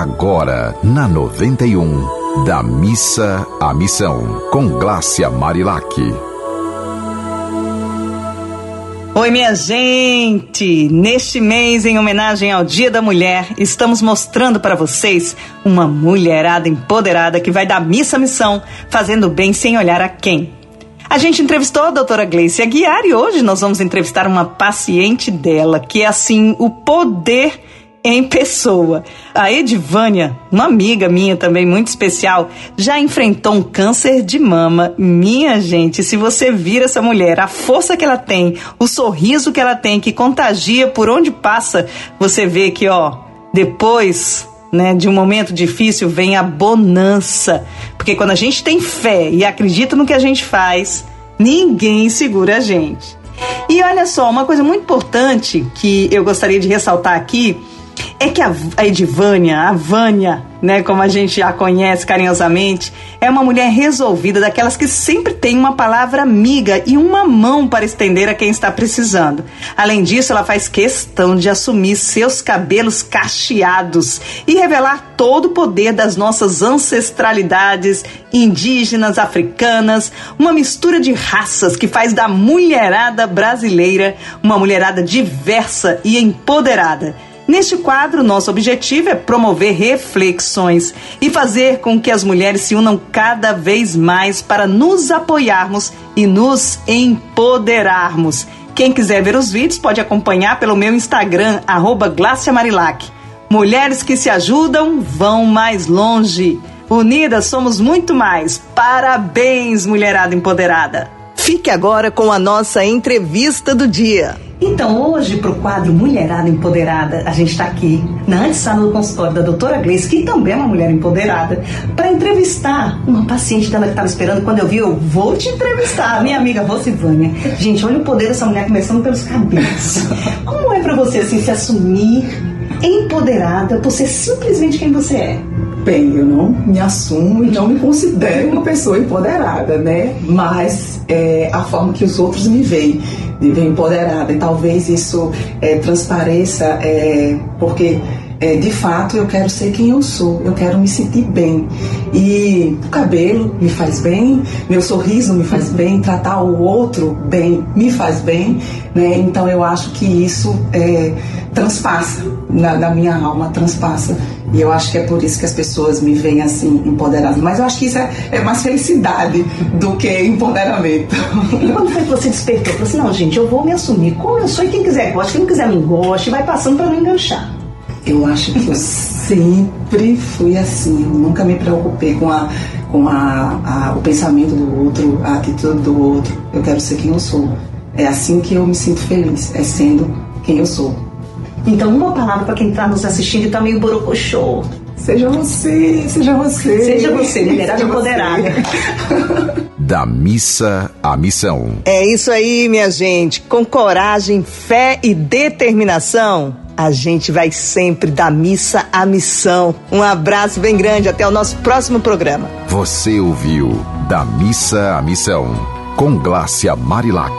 agora na 91, da missa à missão, com Glácia Marilac. Oi, minha gente! Neste mês, em homenagem ao Dia da Mulher, estamos mostrando para vocês uma mulherada empoderada que vai da missa à missão, fazendo bem sem olhar a quem. A gente entrevistou a doutora Gleice Aguiar e hoje nós vamos entrevistar uma paciente dela, que é assim, o poder em pessoa. A Edivânia, uma amiga minha também muito especial, já enfrentou um câncer de mama. Minha gente, se você vir essa mulher, a força que ela tem, o sorriso que ela tem, que contagia por onde passa, você vê que, ó, depois né, de um momento difícil vem a bonança. Porque quando a gente tem fé e acredita no que a gente faz, ninguém segura a gente. E olha só, uma coisa muito importante que eu gostaria de ressaltar aqui é que a, Edivânia, a Vânia, né, como a gente a conhece carinhosamente, é uma mulher resolvida, daquelas que sempre tem uma palavra amiga e uma mão para estender a quem está precisando. Além disso, ela faz questão de assumir seus cabelos cacheados e revelar todo o poder das nossas ancestralidades indígenas, africanas, uma mistura de raças que faz da mulherada brasileira uma mulherada diversa e empoderada. Neste quadro, nosso objetivo é promover reflexões e fazer com que as mulheres se unam cada vez mais para nos apoiarmos e nos empoderarmos. Quem quiser ver os vídeos pode acompanhar pelo meu Instagram, arroba Marilac. Mulheres que se ajudam vão mais longe. Unidas somos muito mais. Parabéns, mulherada empoderada. Fique agora com a nossa entrevista do dia. Então, hoje, para o quadro Mulherada Empoderada, a gente está aqui na antessala do consultório da doutora Gleice, que também é uma mulher empoderada, para entrevistar uma paciente dela que estava esperando. Quando eu vi, eu vou te entrevistar, minha amiga Rosivânia. Gente, olha o poder dessa mulher começando pelos cabelos. Como é para você assim, se assumir empoderada por ser simplesmente quem você é? Bem, eu não me assumo e não me considero uma pessoa empoderada, né? Mas é, a forma que os outros me veem, me veem empoderada. E talvez isso é, transpareça, é, porque é, de fato eu quero ser quem eu sou, eu quero me sentir bem. E o cabelo me faz bem, meu sorriso me faz bem, tratar o outro bem me faz bem, né? Então eu acho que isso é, transpassa na, na minha alma, transpassa e eu acho que é por isso que as pessoas me veem assim, empoderadas. Mas eu acho que isso é, é mais felicidade do que empoderamento. E quando foi que você despertou? Falou assim, não, gente, eu vou me assumir como eu sou e quem quiser gosta, quem não quiser me goste, vai passando para não enganchar. Eu acho que eu sempre fui assim. Eu nunca me preocupei com, a, com a, a, o pensamento do outro, a atitude do outro. Eu quero ser quem eu sou. É assim que eu me sinto feliz, é sendo quem eu sou. Então, uma palavra para quem está nos assistindo e está meio borocochô. Seja você, seja você. Seja você, mulherada empoderada. da missa à missão. É isso aí, minha gente. Com coragem, fé e determinação, a gente vai sempre da missa à missão. Um abraço bem grande, até o nosso próximo programa. Você ouviu Da Missa à Missão, com Glácia Marilac.